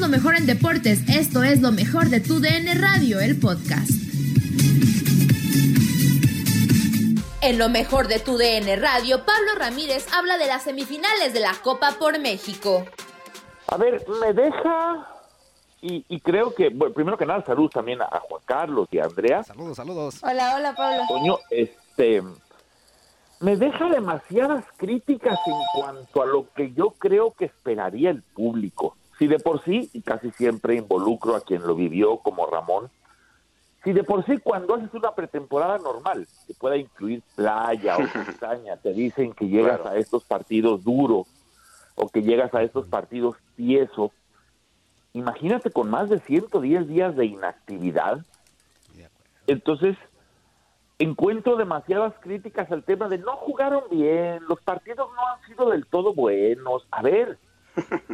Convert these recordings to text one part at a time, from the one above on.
Lo mejor en deportes. Esto es lo mejor de tu DN Radio, el podcast. En lo mejor de tu DN Radio, Pablo Ramírez habla de las semifinales de la Copa por México. A ver, me deja y, y creo que, bueno, primero que nada, saludos también a, a Juan Carlos y a Andrea. Saludos, saludos. Hola, hola, Pablo. Coño, este, me deja demasiadas críticas en cuanto a lo que yo creo que esperaría el público. Si de por sí, y casi siempre involucro a quien lo vivió como Ramón, si de por sí cuando haces una pretemporada normal, que pueda incluir playa o montaña, te dicen que llegas Claro. a estos partidos duros o que llegas a estos partidos tieso, imagínate con más de 110 días de inactividad. Entonces, encuentro demasiadas críticas al tema de no jugaron bien, los partidos no han sido del todo buenos. A ver,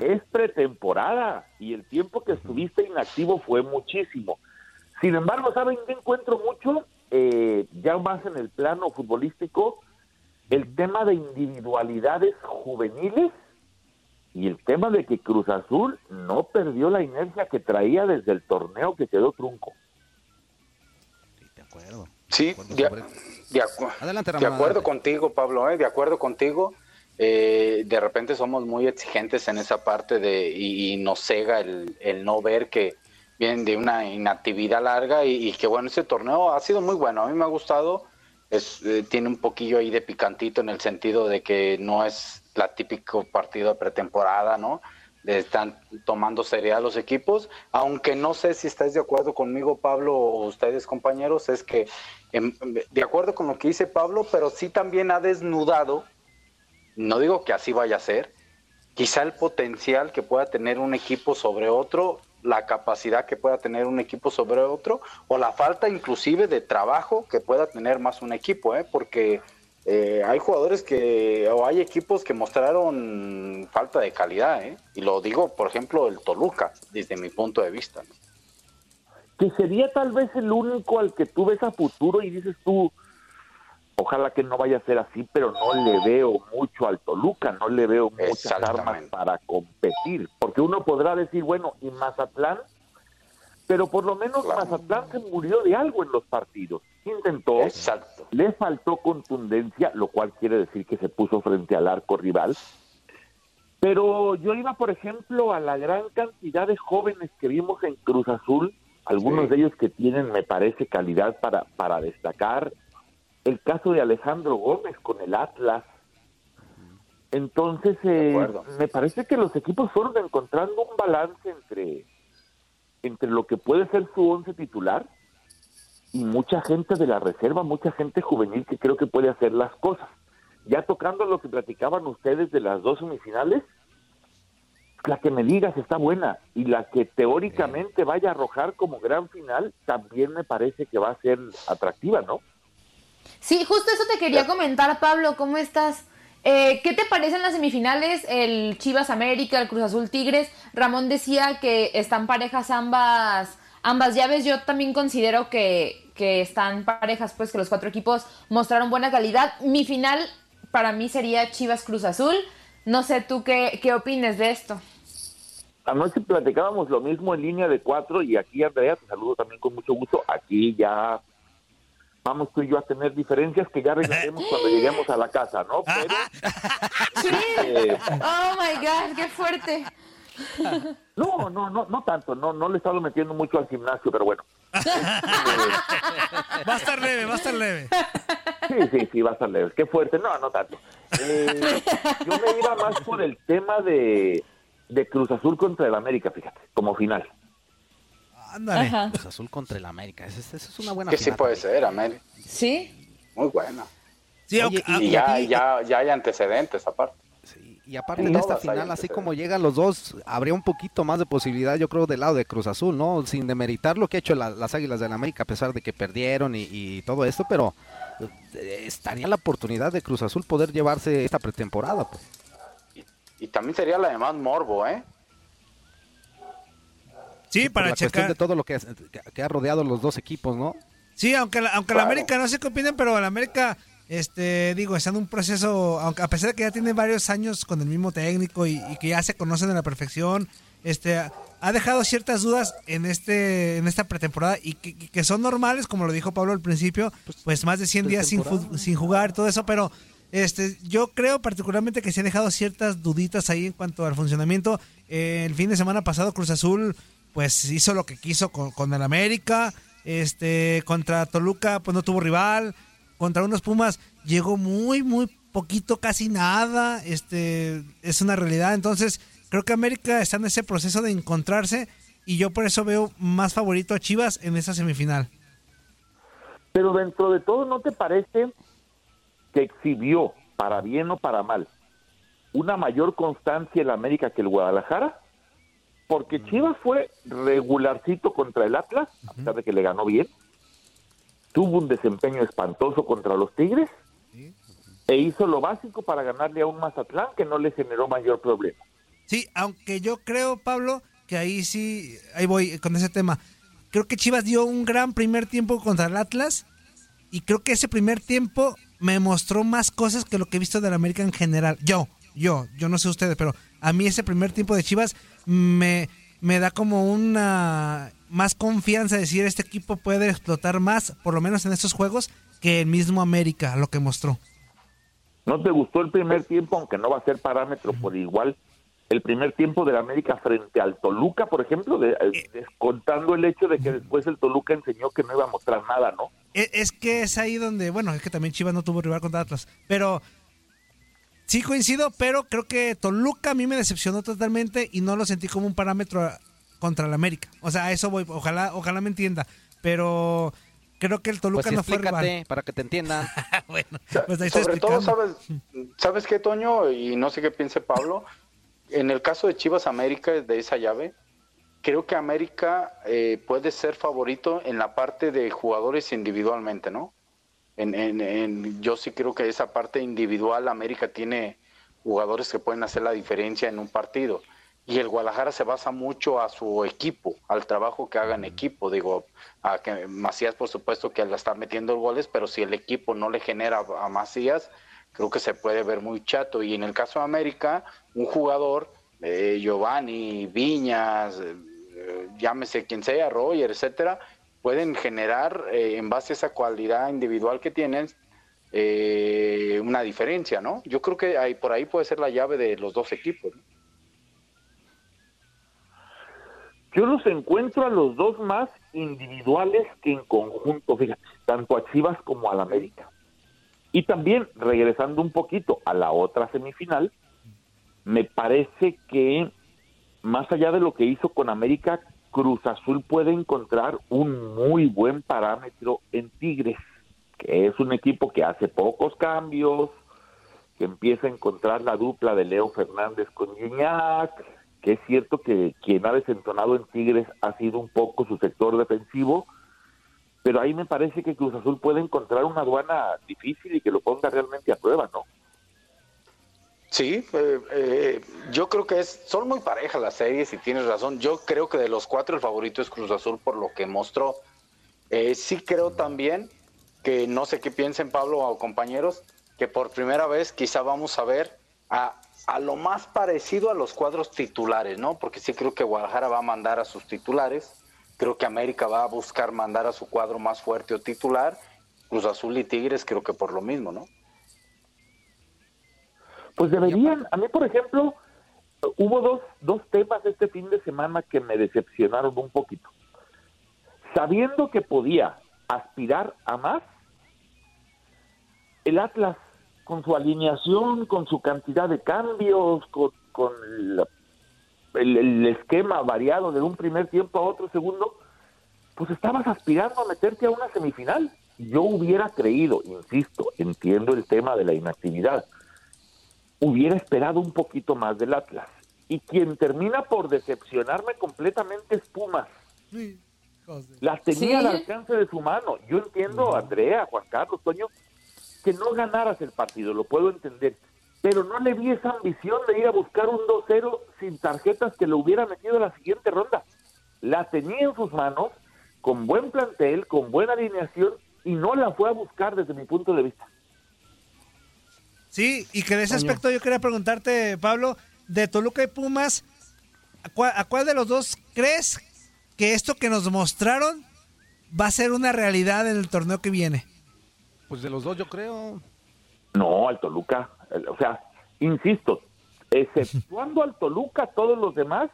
es pretemporada y el tiempo que estuviste inactivo fue muchísimo. Sin embargo, ¿saben qué encuentro mucho? Eh, ya más en el plano futbolístico, el tema de individualidades juveniles y el tema de que Cruz Azul no perdió la inercia que traía desde el torneo que quedó trunco. De acuerdo. Sí, acuerdo de, sobre- de acu- Adelante, de acuerdo contigo, Pablo, ¿eh? de acuerdo contigo. Eh, de repente somos muy exigentes en esa parte de y, y nos cega el, el no ver que vienen de una inactividad larga y, que bueno, ese torneo ha sido muy bueno, a mí me ha gustado, es, eh, tiene un poquillo ahí de picantito en el sentido de que no es la típico partido de pretemporada, ¿no? Están tomando seriedad los equipos, aunque no sé si estáis de acuerdo conmigo, Pablo, o ustedes compañeros, es que em, de acuerdo con lo que dice Pablo, pero sí también ha desnudado no digo que así vaya a ser, quizá el potencial que pueda tener un equipo sobre otro, la capacidad que pueda tener un equipo sobre otro, o la falta inclusive de trabajo que pueda tener más un equipo, ¿eh? porque eh, hay jugadores que, o hay equipos que mostraron falta de calidad, ¿eh? y lo digo, por ejemplo, el Toluca, desde mi punto de vista. ¿no? Que sería tal vez el único al que tú ves a futuro y dices tú, ojalá que no vaya a ser así, pero no le veo mucho al Toluca, no le veo muchas armas para competir, porque uno podrá decir, bueno, y Mazatlán, pero por lo menos Claro. Mazatlán se murió de algo en los partidos. Intentó, Exacto. le faltó contundencia, lo cual quiere decir que se puso frente al arco rival. Pero yo iba, por ejemplo, a la gran cantidad de jóvenes que vimos en Cruz Azul, algunos Sí. de ellos que tienen, me parece, calidad para, para destacar. El caso de Alejandro Gómez con el Atlas. Entonces, eh, me parece que los equipos fueron encontrando un balance entre, entre lo que puede ser su once titular y mucha gente de la reserva, mucha gente juvenil que creo que puede hacer las cosas. Ya tocando lo que platicaban ustedes de las dos semifinales, la que me digas está buena y la que teóricamente vaya a arrojar como gran final también me parece que va a ser atractiva, ¿no? Sí, justo eso te quería comentar, Pablo. ¿Cómo estás? Eh, ¿Qué te parecen las semifinales? El Chivas América, el Cruz Azul Tigres. Ramón decía que están parejas ambas, ambas llaves. Yo también considero que, que están parejas, pues que los cuatro equipos mostraron buena calidad. Mi final para mí sería Chivas Cruz Azul. No sé tú qué, qué opines de esto. Anoche platicábamos lo mismo en línea de cuatro y aquí Andrea, te saludo también con mucho gusto. Aquí ya vamos tú y yo a tener diferencias que ya regresemos cuando lleguemos a la casa, ¿no? Pero, eh, oh my God, qué fuerte. No, no, no, no tanto, no, no le he estado metiendo mucho al gimnasio, pero bueno. va a estar leve, va a estar leve. Sí, sí, sí, va a estar leve. Qué fuerte, no, no tanto. Eh, yo me iba más por el tema de, de Cruz Azul contra el América, fíjate, como final. Ándale. Cruz Azul contra el América. Esa, es una buena Que sí puede ser, América. Sí. Muy buena. Sí, y, ya, ya, ya, hay antecedentes aparte. Sí, y aparte en esta final, así como llegan los dos, habría un poquito más de posibilidad, yo creo, del lado de Cruz Azul, ¿no? Sin demeritar lo que ha hecho las Águilas del América, a pesar de que perdieron y, todo esto, pero eh, estaría la oportunidad de Cruz Azul poder llevarse esta pretemporada. Pues. Y, y también sería la de más morbo, ¿eh? Sí, para checar. de todo lo que, que, ha rodeado los dos equipos, ¿no? Sí, aunque la, aunque la América no sé qué opinan, pero la América, este, digo, está en un proceso, aunque a pesar de que ya tiene varios años con el mismo técnico y, que ya se conocen a la perfección, este, ha dejado ciertas dudas en este, en esta pretemporada y que, son normales, como lo dijo Pablo al principio, pues, pues más de 100 días sin, sin jugar, todo eso, pero este, yo creo particularmente que se ha dejado ciertas duditas ahí en cuanto al funcionamiento. Eh, el fin de semana pasado Cruz Azul pues hizo lo que quiso con, el América. Este, contra Toluca, pues no tuvo rival. Contra unos Pumas llegó muy, muy poquito, casi nada. Este, es una realidad. Entonces, creo que América está en ese proceso de encontrarse. Y yo por eso veo más favorito a Chivas en esa semifinal. Pero dentro de todo, ¿no te parece que exhibió, para bien o para mal, una mayor constancia el América que el Guadalajara? Porque Chivas fue regularcito contra el Atlas, a pesar de que le ganó bien, tuvo un desempeño espantoso contra los Tigres e hizo lo básico para ganarle a un Mazatlán que no le generó mayor problema. Sí, aunque yo creo, Pablo, que ahí sí, ahí voy con ese tema. Creo que Chivas dio un gran primer tiempo contra el Atlas y creo que ese primer tiempo me mostró más cosas que lo que he visto del América en general. Yo, yo, yo no sé ustedes, pero a mí ese primer tiempo de Chivas me, me da como una más confianza decir este equipo puede explotar más, por lo menos en estos juegos, que el mismo América, lo que mostró. ¿No te gustó el primer tiempo, aunque no va a ser parámetro por igual? El primer tiempo del América frente al Toluca, por ejemplo, de, eh, descontando el hecho de que después el Toluca enseñó que no iba a mostrar nada, ¿no? Es, es que es ahí donde, bueno, es que también Chivas no tuvo rival contra Atlas, pero Sí coincido, pero creo que Toluca a mí me decepcionó totalmente y no lo sentí como un parámetro contra el América. O sea, a eso voy, ojalá, ojalá me entienda. Pero creo que el Toluca pues no fue rival. para que te entiendan. bueno, pues ahí Sobre todo, ¿sabes, ¿sabes qué, Toño? Y no sé qué piense Pablo. En el caso de Chivas América, de esa llave, creo que América eh, puede ser favorito en la parte de jugadores individualmente, ¿no? En, yo sí creo que esa parte individual América tiene jugadores que pueden hacer la diferencia en un partido. Y el Guadalajara se basa mucho a su equipo, al trabajo que haga en equipo. Digo, a que Macías, por supuesto, que la está metiendo goles, pero si el equipo no le genera a Macías, creo que se puede ver muy chato. Y en el caso de América, un jugador, eh, Giovanni, Viñas, eh, llámese quien sea, Roger, etcétera, pueden generar, eh, en base a esa cualidad individual que tienen, eh, una diferencia, ¿no? Yo creo que ahí, por ahí puede ser la llave de los dos equipos. Yo los encuentro a los dos más individuales que en conjunto, fíjate, tanto a Chivas como a la América. Y también, regresando un poquito a la otra semifinal, me parece que más allá de lo que hizo con América, Cruz Azul puede encontrar un muy buen parámetro en Tigres, que es un equipo que hace pocos cambios, que empieza a encontrar la dupla de Leo Fernández con Gignac, que es cierto que quien ha desentonado en Tigres ha sido un poco su sector defensivo, pero ahí me parece que Cruz Azul puede encontrar una aduana difícil y que lo ponga realmente a prueba, ¿no? Sí, eh, eh, yo creo que es, son muy parejas las series y tienes razón. Yo creo que de los cuatro el favorito es Cruz Azul por lo que mostró. Eh, sí creo también que no sé qué piensen Pablo o compañeros, que por primera vez quizá vamos a ver a, a lo más parecido a los cuadros titulares, ¿no? Porque sí creo que Guadalajara va a mandar a sus titulares, creo que América va a buscar mandar a su cuadro más fuerte o titular, Cruz Azul y Tigres creo que por lo mismo, ¿no? Pues deberían, a mí por ejemplo, hubo dos, dos temas este fin de semana que me decepcionaron un poquito. Sabiendo que podía aspirar a más, el Atlas con su alineación, con su cantidad de cambios, con, con el, el, esquema variado de un primer tiempo a otro segundo, pues estabas aspirando a meterte a una semifinal. Yo hubiera creído, insisto, entiendo el tema de la inactividad, hubiera esperado un poquito más del Atlas. Y quien termina por decepcionarme completamente es Pumas. Sí, Las tenía al alcance de su mano. Yo entiendo, Andrea, Juan Carlos, Toño, que no ganaras el partido, lo puedo entender. Pero no le vi esa ambición de ir a buscar un 2-0 sin tarjetas que lo hubiera metido a la siguiente ronda. La tenía en sus manos, con buen plantel, con buena alineación, y no la fue a buscar desde mi punto de vista. Sí, y que de ese aspecto yo quería preguntarte, Pablo, de Toluca y Pumas, ¿a cuál, de los dos crees que esto que nos mostraron va a ser una realidad en el torneo que viene? Pues de los dos yo creo. No, al Toluca. O sea, insisto, exceptuando al Toluca, todos los demás,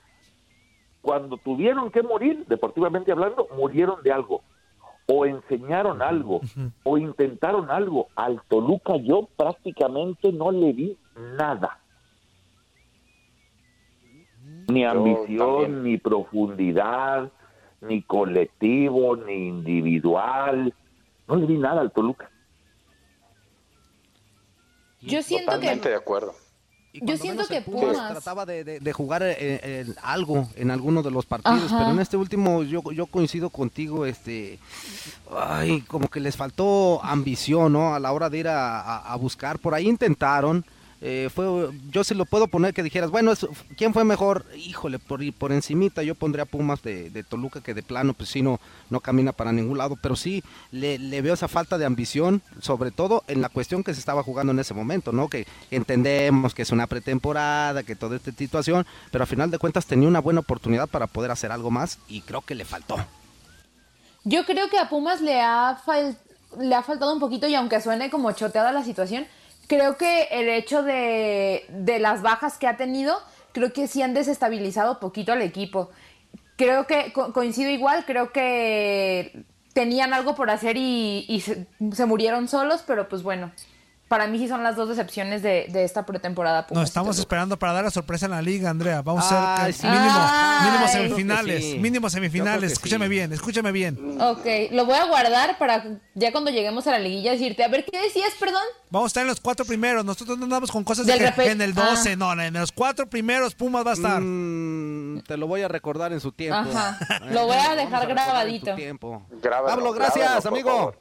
cuando tuvieron que morir, deportivamente hablando, murieron de algo o enseñaron algo o intentaron algo. Al Toluca yo prácticamente no le vi nada. Ni ambición, ni profundidad, ni colectivo, ni individual. No le vi nada al Toluca. Yo siento Totalmente de acuerdo. Yo siento que Pumas trataba de, jugar en, algo en alguno de los partidos, pero en este último yo, yo coincido contigo, este, ay, como que les faltó ambición, ¿no? A la hora de ir a buscar, por ahí intentaron, eh, fue, yo se lo puedo poner que dijeras, bueno, ¿quién fue mejor? Híjole, por, por encimita yo pondría Pumas de, Toluca, que de plano, pues sí, no, no camina para ningún lado, pero sí le, veo esa falta de ambición, sobre todo en la cuestión que se estaba jugando en ese momento, ¿no? Que entendemos que es una pretemporada, que toda esta situación, pero a final de cuentas tenía una buena oportunidad para poder hacer algo más y creo que le faltó. Yo creo que a Pumas le ha, le ha faltado un poquito y aunque suene como choteada la situación, creo que el hecho de, de las bajas que ha tenido, creo que sí han desestabilizado poquito al equipo. Creo que coincido igual, creo que tenían algo por hacer y, se, murieron solos, pero pues bueno, para mí sí son las dos decepciones de, esta pretemporada. Nos estamos esperando para dar la sorpresa en la liga, Andrea. Vamos a ser mínimo, semifinales. Mínimo semifinales. Escúchame bien, escúchame bien. Ok, lo voy a guardar para ya cuando lleguemos a la liguilla decirte, a ver, ¿qué decías, perdón? Vamos a estar en los cuatro primeros. Nosotros no andamos con cosas de que en el 12, ah. no, en los cuatro primeros Pumas va a estar. Mm, te lo voy a recordar en su tiempo. Ajá. lo voy a dejar grabadito. Pablo, gracias, amigo.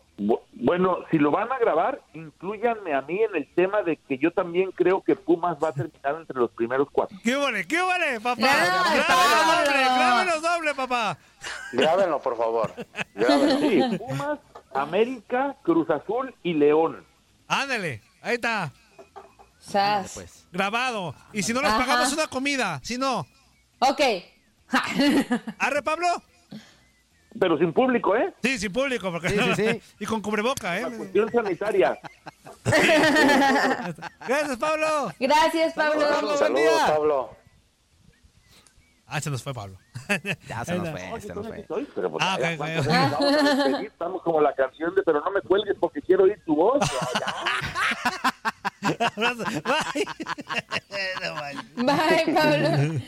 Bueno, si lo van a grabar, incluyanme a mí en el tema de que yo también creo que Pumas va a terminar entre los primeros cuatro. ¡Qué vale, qué vale, papá! ¡Grábenlo doble, grábenlo doble, papá! Grábenlo, por favor. Sí, Pumas, América, Cruz Azul y León. Ándale, ahí está. Pues. Grabado. Y si no les pagamos una comida, si no. Ok. ¿Arre, Pablo? Pero sin público, ¿eh? Sí, sin público, porque sí, sí, sí. y con cubreboca, ¿eh? La cuestión sanitaria. Gracias, Pablo. Gracias, Pablo. Saludos, Saludos Pablo. Ah, se nos fue Pablo. ya se nos fue, se nos fue. pero pues, ah, okay, okay. Estamos como la canción de Pero no me cuelgues porque quiero oír tu voz. Bye. Bye, Pablo.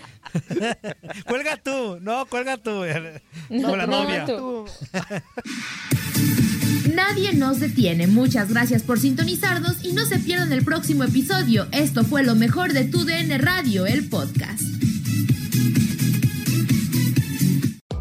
cuelga tú, no, cuelga tú. No, la novia. Nadie nos detiene. Muchas gracias por sintonizarnos y no se pierdan el próximo episodio. Esto fue lo mejor de Tu DN Radio, el podcast.